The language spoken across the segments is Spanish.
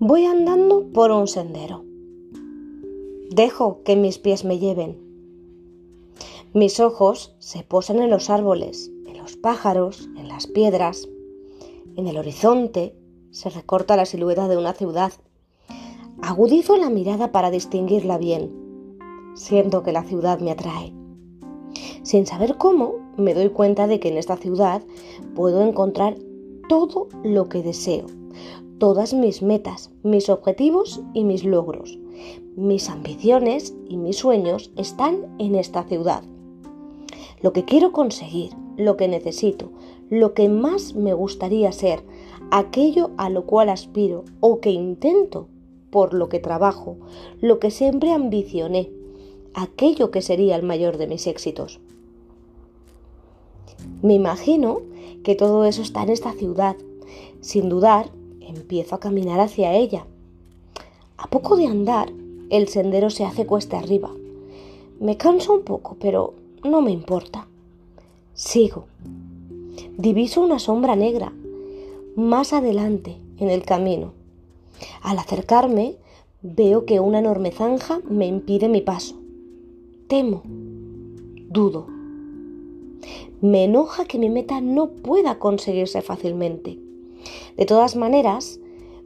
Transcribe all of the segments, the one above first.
Voy andando por un sendero. Dejo que mis pies me lleven. Mis ojos se posan en los árboles, en los pájaros, en las piedras. En el horizonte se recorta la silueta de una ciudad. Agudizo la mirada para distinguirla bien. Siento que la ciudad me atrae. Sin saber cómo, me doy cuenta de que en esta ciudad puedo encontrar todo lo que deseo, todas mis metas, mis objetivos y mis logros. Mis ambiciones y mis sueños están en esta ciudad. Lo que quiero conseguir, lo que necesito, lo que más me gustaría ser, aquello a lo cual aspiro o que intento, por lo que trabajo, lo que siempre ambicioné, aquello que sería el mayor de mis éxitos. Me imagino que todo eso está en esta ciudad. Sin dudar, empiezo a caminar hacia ella. A poco de andar, el sendero se hace cuesta arriba. Me canso un poco, pero no me importa. Sigo. Diviso una sombra negra más adelante en el camino. Al acercarme, veo que una enorme zanja me impide mi paso. Temo. Dudo. Me enoja que mi meta no pueda conseguirse fácilmente. De todas maneras,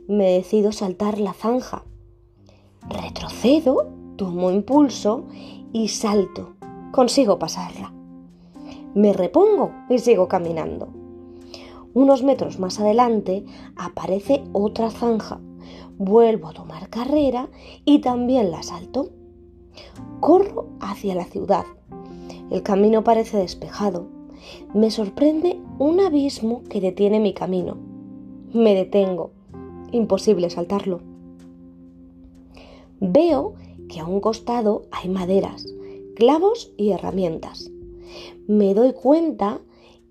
me decido saltar la zanja. Retrocedo, tomo impulso y salto. Consigo pasarla. Me repongo y sigo caminando. Unos metros más adelante aparece otra zanja. Vuelvo a tomar carrera y también la salto. Corro hacia la ciudad. El camino parece despejado. Me sorprende un abismo que detiene mi camino. Me detengo. Imposible saltarlo. Veo que a un costado hay maderas, clavos y herramientas. Me doy cuenta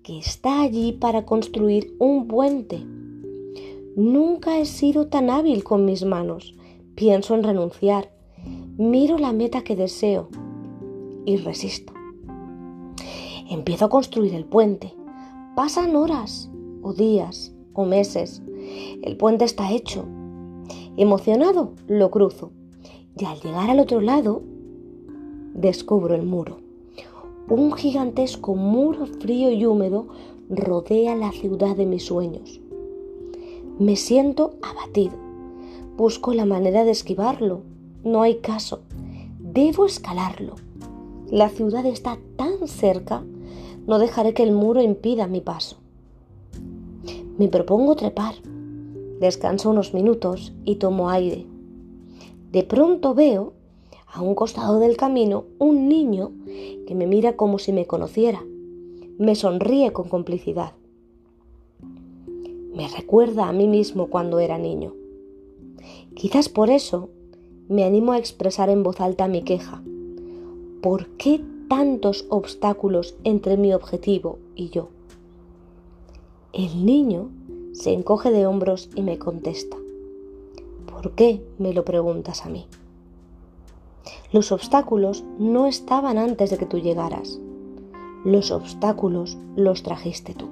que está allí para construir un puente. Nunca he sido tan hábil con mis manos. Pienso en renunciar. Miro la meta que deseo y resisto. Empiezo a construir el puente. Pasan horas o días o meses. El puente está hecho. Emocionado, lo cruzo. Y al llegar al otro lado, descubro el muro. Un gigantesco muro frío y húmedo rodea la ciudad de mis sueños. Me siento abatido. Busco la manera de esquivarlo. No hay caso. Debo escalarlo. La ciudad está tan cerca, no dejaré que el muro impida mi paso. Me propongo trepar. Descanso unos minutos y tomo aire. De pronto veo, a un costado del camino, un niño que me mira como si me conociera. Me sonríe con complicidad. Me recuerda a mí mismo cuando era niño. Quizás por eso me animo a expresar en voz alta mi queja. ¿Por qué tantos obstáculos entre mi objetivo y yo? El niño se encoge de hombros y me contesta. ¿Por qué me lo preguntas a mí? Los obstáculos no estaban antes de que tú llegaras. Los obstáculos los trajiste tú.